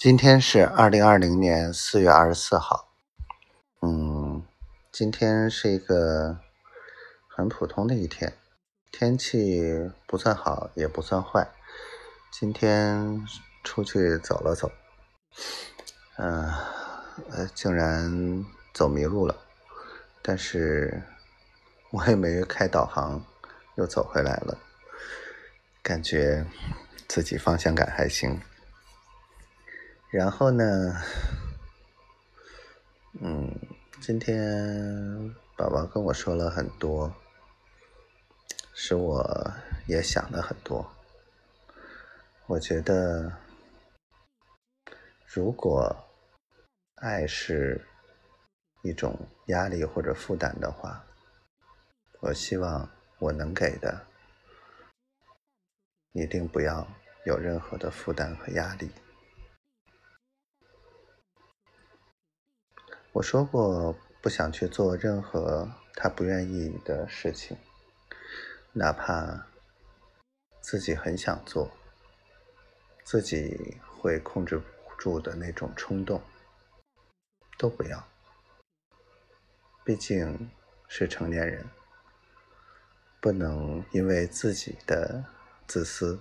今天是二零二零年四月二十四号。嗯，今天是一个很普通的一天，天气不算好也不算坏。今天出去走了走，嗯，呃，竟然走迷路了，但是我也没开导航，又走回来了，感觉自己方向感还行。然后呢，嗯，今天宝宝跟我说了很多，使我也想了很多。我觉得，如果爱是一种压力或者负担的话，我希望我能给的，一定不要有任何的负担和压力。我说过，不想去做任何他不愿意的事情，哪怕自己很想做，自己会控制不住的那种冲动，都不要。毕竟是成年人，不能因为自己的自私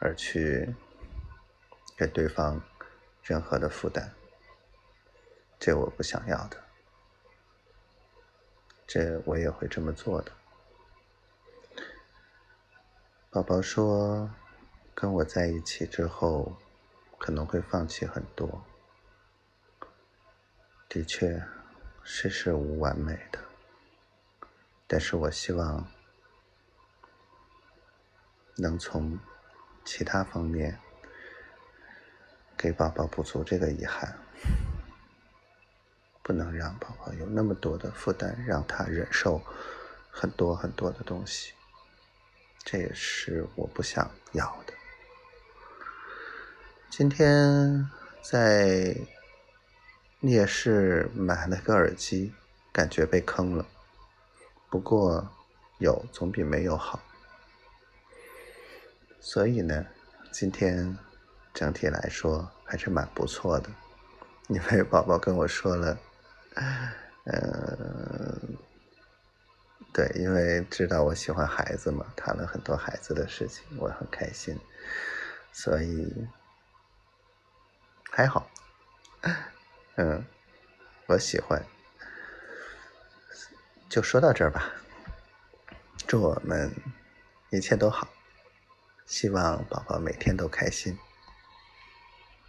而去给对方任何的负担。这我不想要的，这我也会这么做的。宝宝说，跟我在一起之后，可能会放弃很多。的确，世事无完美的，但是我希望能从其他方面给宝宝补足这个遗憾。不能让宝宝有那么多的负担，让他忍受很多很多的东西，这也是我不想要的。今天在夜市买了个耳机，感觉被坑了。不过有总比没有好，所以呢，今天整体来说还是蛮不错的。因为宝宝跟我说了。嗯，对，因为知道我喜欢孩子嘛，谈了很多孩子的事情，我很开心，所以还好。嗯，我喜欢，就说到这儿吧。祝我们一切都好，希望宝宝每天都开心。